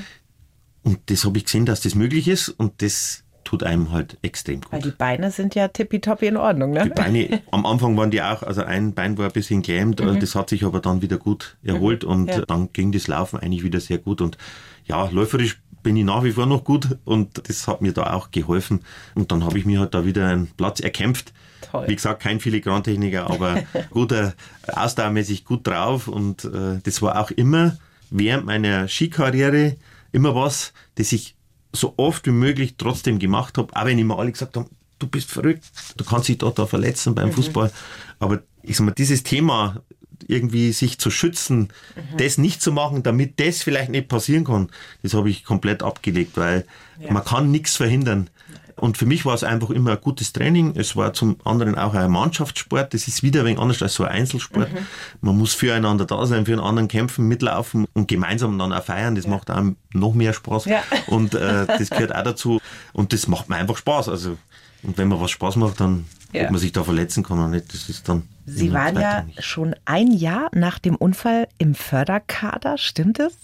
Und das habe ich gesehen, dass das möglich ist und das tut einem halt extrem gut. Weil die Beine sind ja tippitoppi in Ordnung, ne? Die Beine, am Anfang waren die auch, also ein Bein war ein bisschen gelähmt, mhm. das hat sich aber dann wieder gut erholt mhm. und ja. dann ging das Laufen eigentlich wieder sehr gut und ja, läuferisch bin ich nach wie vor noch gut und das hat mir da auch geholfen und dann habe ich mir halt da wieder einen Platz erkämpft. Toll. Wie gesagt, kein Filigrantechniker, aber guter, ausdauermäßig gut drauf und äh, das war auch immer während meiner Skikarriere immer was, das ich so oft wie möglich trotzdem gemacht habe, auch wenn immer alle gesagt haben, du bist verrückt, du kannst dich da, da verletzen beim mhm. Fußball. Aber ich sag mal, dieses Thema, irgendwie sich zu schützen, mhm. das nicht zu machen, damit das vielleicht nicht passieren kann, das habe ich komplett abgelegt, weil ja. man kann nichts verhindern. Und für mich war es einfach immer ein gutes Training. Es war zum anderen auch ein Mannschaftssport. Das ist wieder ein wenig anders als so ein Einzelsport. Mhm. Man muss füreinander da sein, für einen anderen kämpfen, mitlaufen und gemeinsam dann auch feiern. Das ja. macht einem noch mehr Spaß. Ja. Und äh, das gehört auch dazu. Und das macht mir einfach Spaß. Also, und wenn man was Spaß macht, dann ja. ob man sich da verletzen kann oder nicht, das ist dann. Sie waren ja nicht. schon ein Jahr nach dem Unfall im Förderkader, stimmt es?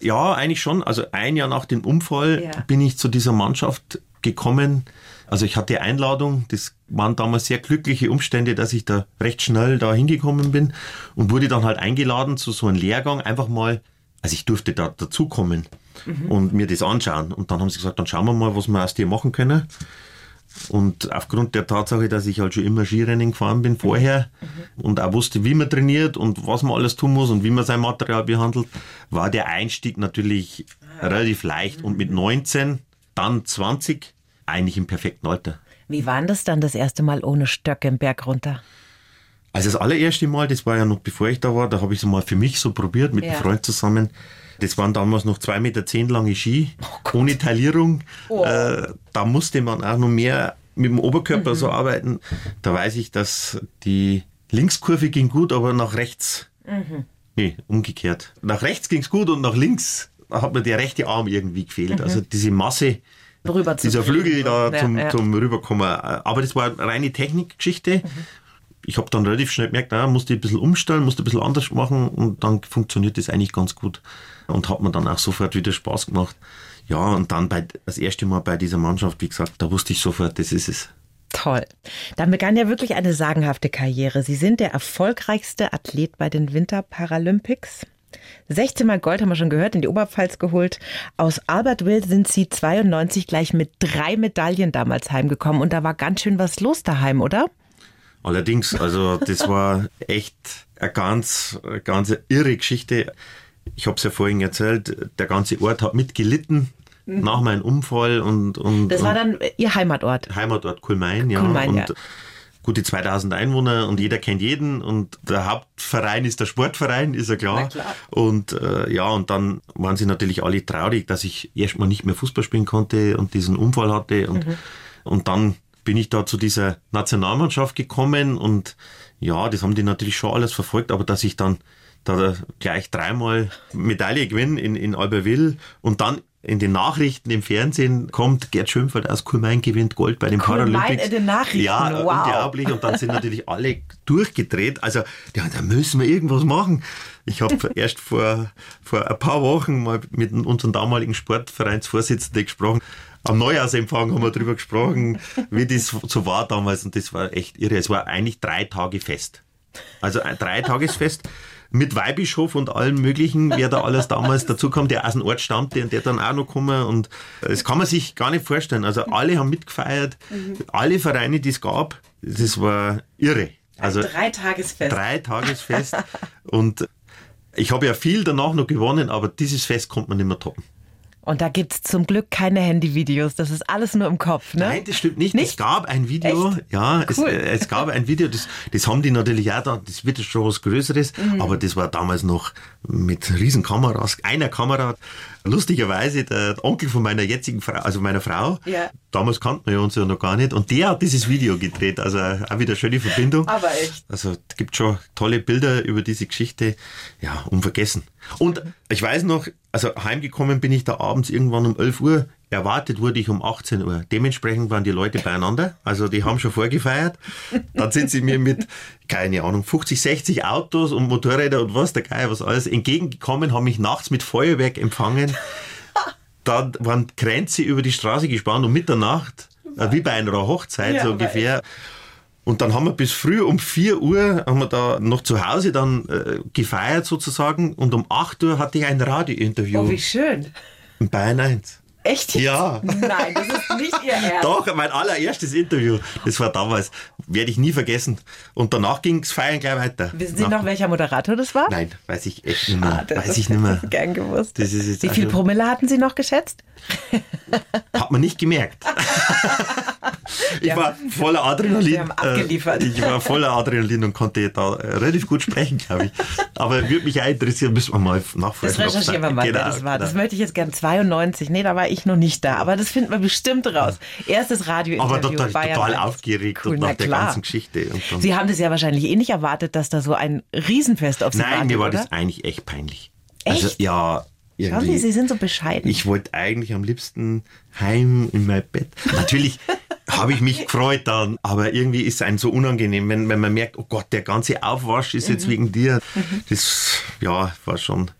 Ja, eigentlich schon. Also ein Jahr nach dem Unfall ja. bin ich zu dieser Mannschaft gekommen. Also ich hatte Einladung, das waren damals sehr glückliche Umstände, dass ich da recht schnell da hingekommen bin und wurde dann halt eingeladen zu so einem Lehrgang, einfach mal, also ich durfte da dazukommen mhm. und mir das anschauen. Und dann haben sie gesagt, dann schauen wir mal, was wir aus dir machen können. Und aufgrund der Tatsache, dass ich halt schon immer Skirennen gefahren bin vorher mhm. und auch wusste, wie man trainiert und was man alles tun muss und wie man sein Material behandelt, war der Einstieg natürlich relativ leicht. Und mit 19 dann 20, eigentlich im perfekten Alter. Wie war das dann das erste Mal ohne Stöcke im Berg runter? Also das allererste Mal, das war ja noch bevor ich da war, da habe ich es mal für mich so probiert mit ja. einem Freund zusammen. Das waren damals noch zwei Meter zehn lange Ski, oh ohne Taillierung. Oh. Äh, da musste man auch noch mehr mit dem Oberkörper mhm. so arbeiten. Da weiß ich, dass die Linkskurve ging gut, aber nach rechts, mhm. nee, umgekehrt. Nach rechts ging es gut und nach links hat mir der rechte Arm irgendwie gefehlt. Mhm. Also diese Masse, Rüber dieser Flügel da ja, zum, ja. zum Rüberkommen. Aber das war eine reine Technikgeschichte. Mhm. Ich habe dann relativ schnell gemerkt, na, musste ein bisschen umstellen, musste ein bisschen anders machen und dann funktioniert das eigentlich ganz gut. Und hat mir dann auch sofort wieder Spaß gemacht. Ja, und dann bei, das erste Mal bei dieser Mannschaft, wie gesagt, da wusste ich sofort, das ist es. Toll. Dann begann ja wirklich eine sagenhafte Karriere. Sie sind der erfolgreichste Athlet bei den Winterparalympics. 16 Mal Gold haben wir schon gehört, in die Oberpfalz geholt. Aus Albertville sind Sie 92 gleich mit drei Medaillen damals heimgekommen und da war ganz schön was los daheim, oder? Allerdings, also das war echt eine ganz, ganz irre Geschichte. Ich habe es ja vorhin erzählt, der ganze Ort hat mitgelitten mhm. nach meinem Unfall und, und das war dann Ihr Heimatort. Heimatort Kulmain, ja. Kulmain, und ja gute 2000 Einwohner und jeder kennt jeden und der Hauptverein ist der Sportverein, ist ja klar. klar. Und äh, ja, und dann waren sie natürlich alle traurig, dass ich erstmal nicht mehr Fußball spielen konnte und diesen Unfall hatte und, mhm. und dann bin ich da zu dieser Nationalmannschaft gekommen und ja, das haben die natürlich schon alles verfolgt, aber dass ich dann da gleich dreimal Medaille gewinnen in, in Albertville und dann in den Nachrichten im Fernsehen kommt, Gerd Schönfeld aus Kulmain gewinnt Gold bei den Kulmain Paralympics. in den Nachrichten, Ja, wow. unglaublich. Und dann sind natürlich alle durchgedreht. Also, ja, da müssen wir irgendwas machen. Ich habe erst vor, vor ein paar Wochen mal mit unserem damaligen Sportvereinsvorsitzenden gesprochen. Am Neujahrsempfang haben wir darüber gesprochen, wie das so war damals. Und das war echt irre. Es war eigentlich drei Tage fest. Also ein Dreitagesfest mit Weihbischof und allem möglichen, wer da alles damals dazu kam, der aus dem Ort stammte und der dann auch noch gekommen und das kann man sich gar nicht vorstellen. Also alle haben mitgefeiert, alle Vereine, die es gab, das war irre. Also Dreitagesfest. Dreitagesfest und ich habe ja viel danach noch gewonnen, aber dieses Fest konnte man nicht mehr toppen. Und da gibt's zum Glück keine Handyvideos. Das ist alles nur im Kopf, ne? Nein, das stimmt nicht. Nicht? Es gab ein Video, Echt? ja, es, Cool. äh, es gab ein Video, das, das haben die natürlich auch da, das wird schon was Größeres, Mhm. aber das war damals noch mit riesen Kameras, einer Kamera. Lustigerweise der Onkel von meiner jetzigen Frau, also meiner Frau, Ja. damals kannten wir uns ja noch gar nicht, und der hat dieses Video gedreht, also auch wieder schöne Verbindung. Aber echt. Also es gibt schon tolle Bilder über diese Geschichte, ja, unvergessen. Und ich weiß noch, also heimgekommen bin ich da abends irgendwann um 11 Uhr, erwartet wurde ich um 18 Uhr. Dementsprechend waren die Leute beieinander, also die haben schon vorgefeiert. Dann sind sie mir mit, keine Ahnung, 50, 60 Autos und Motorräder und was der Geier, was alles entgegengekommen, haben mich nachts mit Feuerwerk empfangen. Dann waren Kränze über die Straße gespannt um Mitternacht, äh, wie bei einer Hochzeit Ja, so ungefähr. Und dann haben wir bis früh um 4 Uhr haben wir da noch zu Hause dann äh, gefeiert sozusagen und um 8 Uhr hatte ich ein Radiointerview Oh, wie schön. in Bayern 1. Echt? Ja. Nein, das ist nicht Ihr Ernst. Doch, mein allererstes Interview. Das war damals. Werde ich nie vergessen. Und danach ging es feiern gleich weiter. Wissen Sie Nach- noch, welcher Moderator das war? Nein, weiß ich echt nicht mehr. Schade, weiß ich nicht hätte mehr. Gern gewusst. Wie viel also- Promille hatten Sie noch geschätzt? Hat man nicht gemerkt. ich war voller Adrenalin. Äh, Ich war voller Adrenalin und konnte da äh, relativ gut sprechen, glaube ich. Aber würde mich auch interessieren, müssen wir mal nachfragen. Das recherchieren wir mal, genau, das war. Das genau. möchte ich jetzt gern 92. Nee, da war ich noch nicht da. Aber das finden wir bestimmt raus. Erstes Radiointerview. Aber total, Bayern total 1. aufgeregt Cool, nach der klar. ganzen Geschichte. Sie haben das ja wahrscheinlich eh nicht erwartet, dass da so ein Riesenfest auf Sie Nein, wartet, mir war oder? das eigentlich echt peinlich. Echt? Also, ja, Schauen irgendwie. Sie, Sie sind so bescheiden. Ich wollte eigentlich am liebsten heim in mein Bett. Natürlich habe ich mich gefreut dann, aber irgendwie ist es einem so unangenehm, wenn, wenn man merkt, oh Gott, der ganze Aufwasch ist Mhm. jetzt wegen dir. Das, ja, war schon,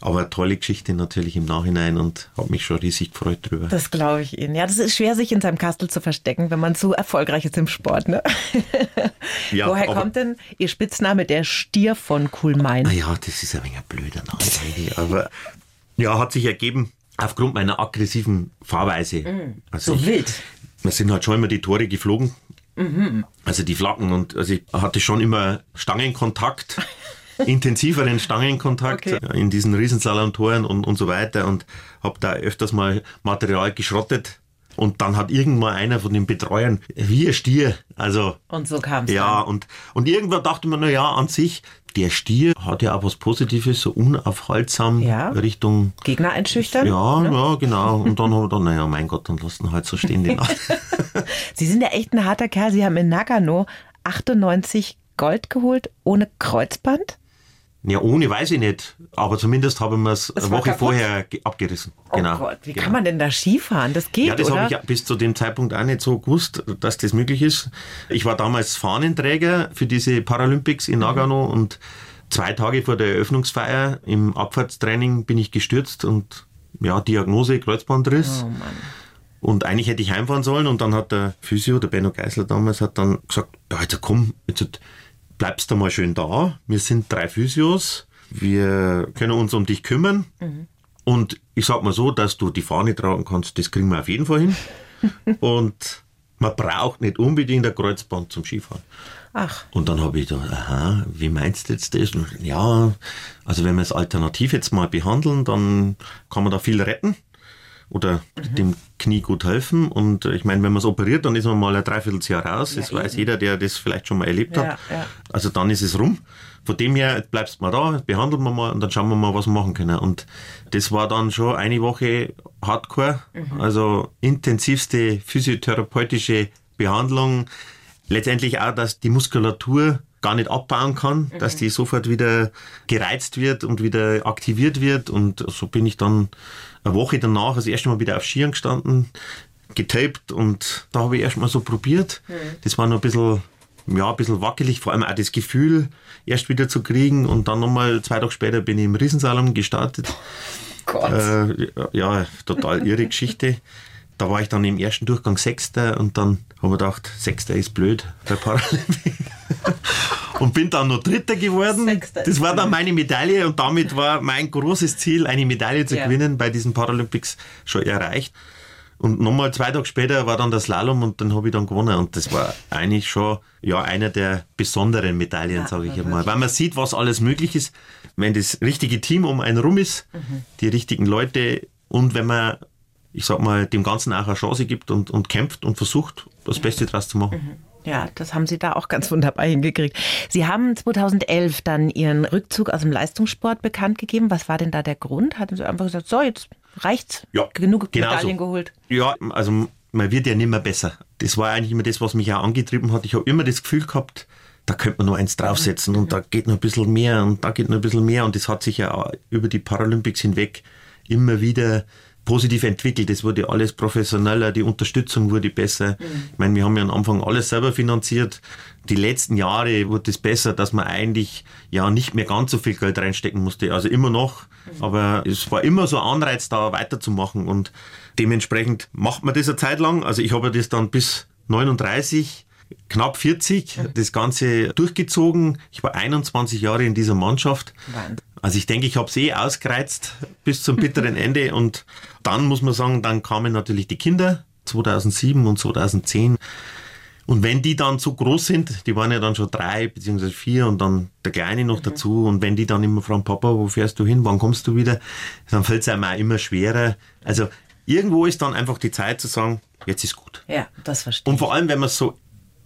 aber eine tolle Geschichte natürlich im Nachhinein und habe mich schon riesig gefreut drüber. das glaube ich Ihnen. Ja, das ist schwer, sich in seinem Kastel zu verstecken, wenn man zu erfolgreich ist im Sport. Ne? Ja, Woher kommt denn Ihr Spitzname, der Stier von Kuhlmain? Naja, das ist ein wenig ein blöder Name, aber ja, hat sich ergeben aufgrund meiner aggressiven Fahrweise. Also Mm. So ich, wild. Wir sind halt schon immer die Tore geflogen. Also die Flaggen und also ich hatte schon immer Stangenkontakt, intensiveren Stangenkontakt Okay. in diesen Riesensalontoren und, und so weiter und habe da öfters mal Material geschrottet. Und dann hat irgendwann einer von den Betreuern, wie ein Stier, also Und so kam es ja, und, und irgendwann dachte man, na ja, an sich, der Stier hat ja auch was Positives, so unaufhaltsam Ja. Richtung, Gegner einschüchtern. ja, ja, genau. Und dann haben wir dann, naja, mein Gott, dann lassen halt so stehen den. Sie sind ja echt ein harter Kerl. Sie haben in Nagano 98 Gold geholt ohne Kreuzband. Ja, ohne weiß ich nicht. Aber zumindest habe ich mir es eine Woche kaputt? vorher ge- abgerissen. genau. Oh Gott, wie genau. kann man denn da Skifahren? Das geht, Ja, das habe ich bis zu dem Zeitpunkt auch nicht so gewusst, dass das möglich ist. Ich war damals Fahnenträger für diese Paralympics in Nagano Mhm. und zwei Tage vor der Eröffnungsfeier im Abfahrtstraining bin ich gestürzt und ja, Diagnose Kreuzbandriss. Oh Mann. Und eigentlich hätte ich heimfahren sollen und dann hat der Physio, der Benno Geisler damals, hat dann gesagt, ja, jetzt komm, jetzt bleibst du mal schön da. Wir sind drei Physios, wir können uns um dich kümmern. Und ich sag mal so, dass du die Fahne tragen kannst, das kriegen wir auf jeden Fall hin. und man braucht nicht unbedingt ein Kreuzband zum Skifahren. Ach, Und dann habe ich gedacht, aha, wie meinst du jetzt das? Und ja, also wenn wir es alternativ jetzt mal behandeln, dann kann man da viel retten oder dem Knie gut helfen. Und äh, ich meine, wenn man es operiert, dann ist man mal ein Dreivierteljahr raus. Das weiß jeder, der das vielleicht schon mal erlebt Ja, hat. ja. Also dann ist es rum. Von dem her jetzt bleibst mal da, behandeln wir mal und dann schauen wir mal, was wir machen können. Und das war dann schon eine Woche Hardcore, also intensivste physiotherapeutische Behandlung. Letztendlich auch, dass die Muskulatur gar nicht abbauen kann, mhm. dass die sofort wieder gereizt wird und wieder aktiviert wird. Und so bin ich dann eine Woche danach das erste Mal wieder auf Skiern gestanden, getaped und da habe ich erst mal so probiert. Mhm. Das war noch ein bisschen, ja, ein bisschen wackelig, vor allem auch das Gefühl erst wieder zu kriegen und dann nochmal zwei Tage später bin ich im Riesensalon gestartet. Gott. Äh, ja, total irre Geschichte. Da war ich dann im ersten Durchgang Sechster und dann haben wir gedacht, Sechster ist blöd bei Paralympic. und bin dann noch Dritter geworden. Sechster das war dann meine Medaille und damit war mein großes Ziel, eine Medaille zu ja. gewinnen, bei diesen Paralympics schon erreicht. Und nochmal zwei Tage später war dann der Slalom und dann habe ich dann gewonnen. Und das war eigentlich schon ja, einer der besonderen Medaillen, ja, sage ich einmal. Weil man sieht, was alles möglich ist, wenn das richtige Team um einen rum ist, mhm. die richtigen Leute und wenn man, ich sag mal, dem Ganzen auch eine Chance gibt und, und kämpft und versucht, das Beste draus zu machen. Mhm. Ja, das haben Sie da auch ganz wunderbar hingekriegt. Sie haben 2011 dann Ihren Rückzug aus dem Leistungssport bekannt gegeben. Was war denn da der Grund? Hatten Sie einfach gesagt, so, jetzt reicht's? Ja, genug genau Medaillen so. geholt? Ja, also man wird ja nicht mehr besser. Das war eigentlich immer das, was mich auch angetrieben hat. Ich habe immer das Gefühl gehabt, da könnte man noch eins draufsetzen und da geht noch ein bisschen mehr und da geht noch ein bisschen mehr. Und das hat sich ja über die Paralympics hinweg immer wieder positiv entwickelt. Es wurde alles professioneller, die Unterstützung wurde besser. Mhm. Ich meine, wir haben ja am Anfang alles selber finanziert. Die letzten Jahre wurde es besser, dass man eigentlich ja nicht mehr ganz so viel Geld reinstecken musste. Also immer noch, mhm. aber es war immer so ein Anreiz, da weiterzumachen und dementsprechend macht man das eine Zeit lang. Also ich habe das dann bis 39 knapp 40, mhm. das Ganze durchgezogen. Ich war 21 Jahre in dieser Mannschaft. Also ich denke, ich habe es eh ausgereizt bis zum bitteren Ende und dann muss man sagen, dann kamen natürlich die Kinder 2007 und 2010. Und wenn die dann so groß sind, die waren ja dann schon drei beziehungsweise vier und dann der Kleine noch mhm. dazu und wenn die dann immer fragen, Papa, wo fährst du hin, wann kommst du wieder, dann fällt es einem auch immer schwerer. Also irgendwo ist dann einfach die Zeit zu sagen, jetzt ist gut. Ja, das verstehe Und vor allem, wenn man es so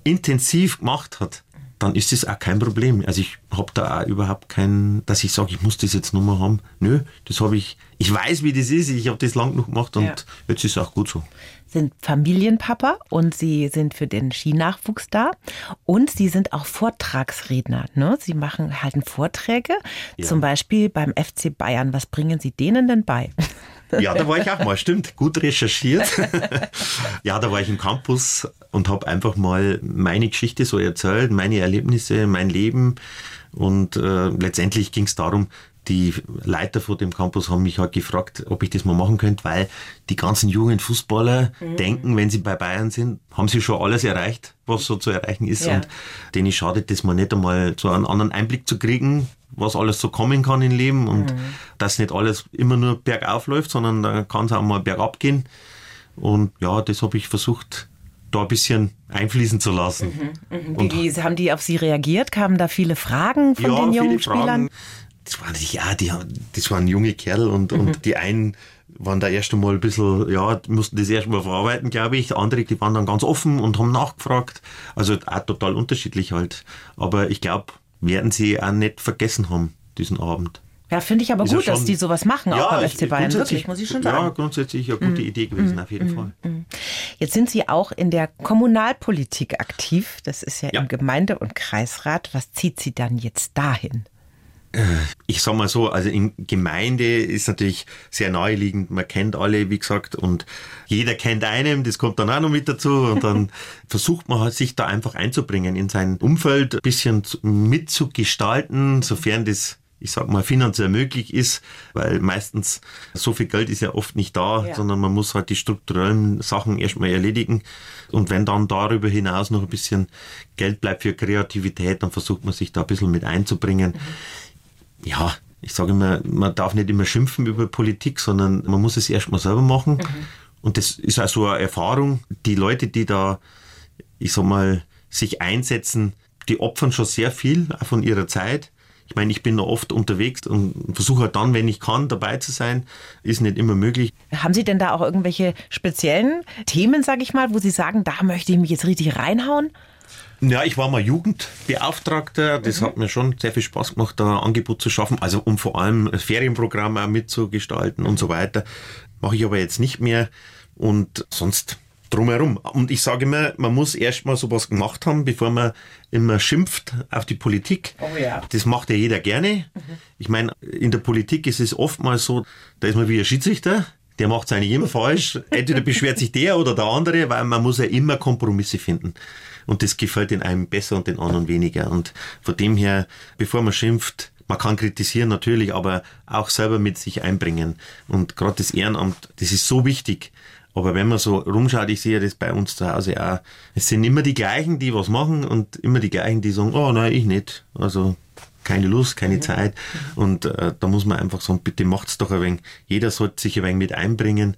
intensiv gemacht hat, dann ist das auch kein Problem. Also ich habe da auch überhaupt kein, dass ich sage, ich muss das jetzt nochmal haben. Nö, das habe ich, ich weiß, wie das ist, ich habe das lang genug gemacht und ja. jetzt ist es auch gut so. Sind Familienpapa und Sie sind für den Skinachwuchs da und Sie sind auch Vortragsredner. Ne? Sie machen, halten Vorträge, ja. zum Beispiel beim FC Bayern. Was bringen Sie denen denn bei? Ja, da war ich auch mal, stimmt, gut recherchiert. ja, da war ich im Campus und habe einfach mal meine Geschichte so erzählt, meine Erlebnisse, mein Leben. Und äh, letztendlich ging es darum, die Leiter von dem Campus haben mich halt gefragt, ob ich das mal machen könnte, weil die ganzen jungen Fußballer mhm. denken, wenn sie bei Bayern sind, haben sie schon alles erreicht, was so zu erreichen ist. Ja. Und denen schadet das mal nicht einmal so einen anderen Einblick zu kriegen, was alles so kommen kann im Leben und mhm. dass nicht alles immer nur bergauf läuft, sondern da kann es auch mal bergab gehen. Und ja, das habe ich versucht, da ein bisschen einfließen zu lassen. Mhm, mh. Und wie, haben die auf Sie reagiert? Kamen da viele Fragen von ja, den jungen Spielern? Das waren, ja, die, das waren junge Kerl und, mhm. und die einen waren da erst einmal ein bisschen, ja, mussten das erst mal verarbeiten, glaube ich. Andere, die waren dann ganz offen und haben nachgefragt. Also auch total unterschiedlich halt. Aber ich glaube, werden sie auch nicht vergessen haben, diesen Abend. Ja, finde ich aber ist gut, dass die sowas machen, ja, auch beim FC Bayern. Wirklich, muss ich schon sagen. Ja, grundsätzlich eine gute mm. Idee gewesen, mm. auf jeden mm. Fall. Mm. Jetzt sind Sie auch in der Kommunalpolitik aktiv. Das ist ja, ja. im Gemeinde- und Kreisrat. Was zieht Sie dann jetzt dahin? Ich sag mal so, also in Gemeinde ist natürlich sehr naheliegend, man kennt alle, wie gesagt, und jeder kennt einen, das kommt dann auch noch mit dazu und dann versucht man halt, sich da einfach einzubringen in sein Umfeld, ein bisschen mitzugestalten, sofern das ich sag mal, finanziell möglich ist, weil meistens so viel Geld ist ja oft nicht da, ja. sondern man muss halt die strukturellen Sachen erstmal erledigen. Und wenn dann darüber hinaus noch ein bisschen Geld bleibt für Kreativität, dann versucht man sich da ein bisschen mit einzubringen. Mhm ja, ich sage immer, man darf nicht immer schimpfen über Politik, sondern man muss es erstmal selber machen. Mhm. Und das ist also eine Erfahrung. Die Leute, die da, ich sag mal, sich einsetzen, die opfern schon sehr viel auch von ihrer Zeit. Ich meine, ich bin oft unterwegs und versuche halt dann, wenn ich kann, dabei zu sein. Ist nicht immer möglich. Haben Sie denn da auch irgendwelche speziellen Themen, sage ich mal, wo Sie sagen, da möchte ich mich jetzt richtig reinhauen? Ja, ich war mal Jugendbeauftragter. Das mhm. hat mir schon sehr viel Spaß gemacht, da ein Angebot zu schaffen. Also um vor allem das Ferienprogramm auch mitzugestalten und so weiter. Mache ich aber jetzt nicht mehr. Und sonst drumherum. Und ich sage immer, man muss erst mal sowas gemacht haben, bevor man immer schimpft auf die Politik. Oh ja. Das macht ja jeder gerne. Mhm. Ich meine, in der Politik ist es oftmals so, da ist man wie ein Schiedsrichter. Der macht es eigentlich immer falsch. Entweder beschwert sich der oder der andere, weil man muss ja immer Kompromisse finden. Und das gefällt den einen besser und den anderen weniger. Und von dem her, bevor man schimpft, man kann kritisieren natürlich, aber auch selber mit sich einbringen. Und gerade das Ehrenamt, das ist so wichtig. Aber wenn man so rumschaut, ich sehe das bei uns zu Hause auch, es sind immer die gleichen, die was machen und immer die gleichen, die sagen, oh nein, ich nicht. Also keine Lust, keine. Zeit. Und äh, da muss man einfach sagen, bitte macht's doch ein wenig. Jeder sollte sich ein wenig mit einbringen.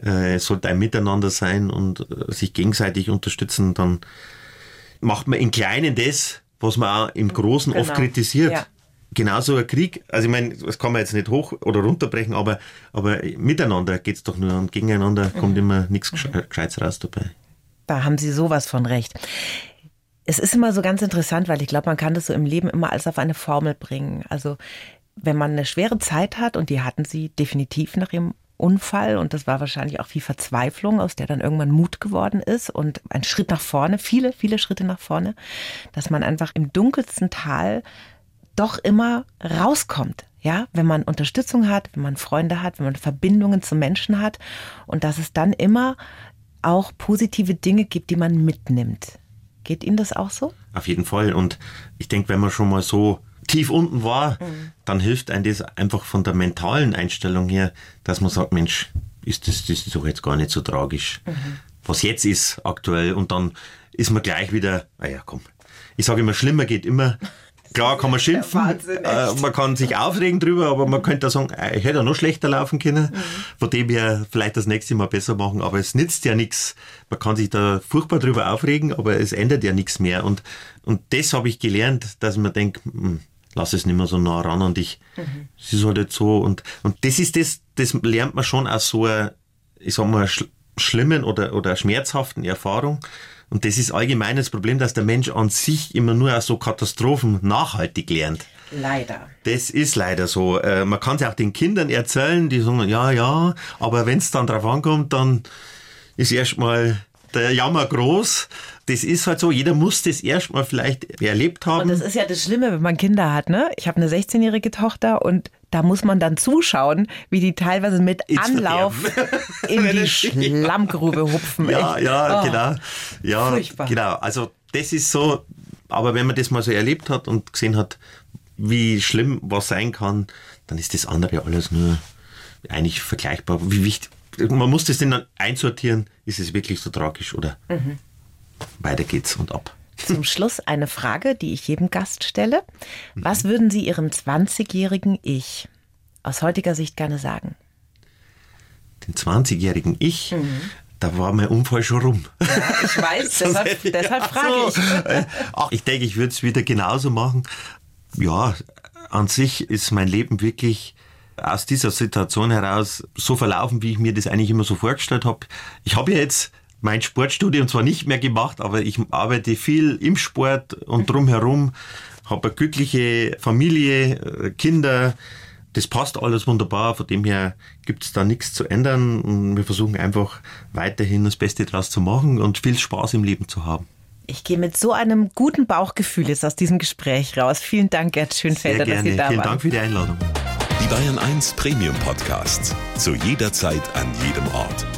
Äh, es sollte ein Miteinander sein und äh, sich gegenseitig unterstützen. Dann macht man im Kleinen das, was man auch im Großen genau. oft kritisiert. Ja genauso ein Krieg, also ich meine, das kann man jetzt nicht hoch oder runterbrechen, aber, aber miteinander geht's doch nur und gegeneinander kommt mhm. immer nichts Gescheites raus dabei. Da haben Sie sowas von recht. Es ist immer so ganz interessant, weil ich glaube, man kann das so im Leben immer alles auf eine Formel bringen. Also wenn man eine schwere Zeit hat, und die hatten Sie definitiv nach Ihrem Unfall und das war wahrscheinlich auch viel Verzweiflung, aus der dann irgendwann Mut geworden ist und ein Schritt nach vorne, viele, viele Schritte nach vorne, dass man einfach im dunkelsten Tal doch immer rauskommt. Ja, wenn man Unterstützung hat, wenn man Freunde hat, wenn man Verbindungen zu Menschen hat und dass es dann immer auch positive Dinge gibt, die man mitnimmt. Geht Ihnen das auch so? Auf jeden Fall. Und ich denke, wenn man schon mal so tief unten war, mhm. dann hilft einem das einfach von der mentalen Einstellung her, dass man sagt, Mensch, ist das, das ist doch jetzt gar nicht so tragisch. Mhm. Was jetzt ist aktuell und dann ist man gleich wieder, naja, komm. Ich sage immer, schlimmer geht immer. Klar kann man schimpfen, äh, man kann sich aufregen drüber, aber man könnte auch sagen, äh, ich hätte ja noch schlechter laufen können, mhm. von dem wir vielleicht das nächste Mal besser machen, aber es nützt ja nichts. Man kann sich da furchtbar drüber aufregen, aber es ändert ja nichts mehr. Und, und das habe ich gelernt, dass man denkt, hm, lass es nicht mehr so nah ran an dich. Mhm. Es ist halt jetzt so. Und, und das ist das, das lernt man schon aus so einer, ich sag mal, schl schlimmen oder, oder schmerzhaften Erfahrung. Und das ist allgemein das Problem, dass der Mensch an sich immer nur aus so Katastrophen nachhaltig lernt. Leider. Das ist leider so. Äh, man kann es auch den Kindern erzählen, die sagen, ja, ja, aber wenn es dann drauf ankommt, dann ist erstmal der Jammer groß. Das ist halt so, jeder muss das erstmal vielleicht erlebt haben. Und das ist ja das Schlimme, wenn man Kinder hat, ne? Ich habe eine 16-jährige Tochter und da muss man dann zuschauen, wie die teilweise mit Ins Anlauf in die Schlammgrube hupfen. Ja, echt. ja, oh. genau. Ja, Furchtbar. genau. Also das ist so, aber wenn man das mal so erlebt hat und gesehen hat, wie schlimm was sein kann, dann ist das andere alles nur eigentlich vergleichbar. Wie wichtig, man muss das dann einsortieren, ist es wirklich so tragisch oder mhm. Weiter geht's und ab. Zum Schluss eine Frage, die ich jedem Gast stelle. Was würden Sie Ihrem 20-jährigen Ich aus heutiger Sicht gerne sagen? Den 20-jährigen Ich? Mhm. Da war mein Unfall schon rum. Ja, ich weiß, deshalb, deshalb frage ich. Ach, ich denke, ich würde es wieder genauso machen. Ja, an sich ist mein Leben wirklich aus dieser Situation heraus so verlaufen, wie ich mir das eigentlich immer so vorgestellt habe. Ich habe ja jetzt mein Sportstudium zwar nicht mehr gemacht, aber ich arbeite viel im Sport und drumherum, habe eine glückliche Familie, äh, Kinder. Das passt alles wunderbar, von dem her gibt es da nichts zu ändern und wir versuchen einfach weiterhin das Beste draus zu machen und viel Spaß im Leben zu haben. Ich gehe mit so einem guten Bauchgefühl jetzt aus diesem Gespräch raus. Vielen Dank, Gerd Schönfelder, dass Sie da Vielen waren. Vielen Dank für die Einladung. Die Bayern 1 Premium Podcasts. Zu jeder Zeit, an jedem Ort.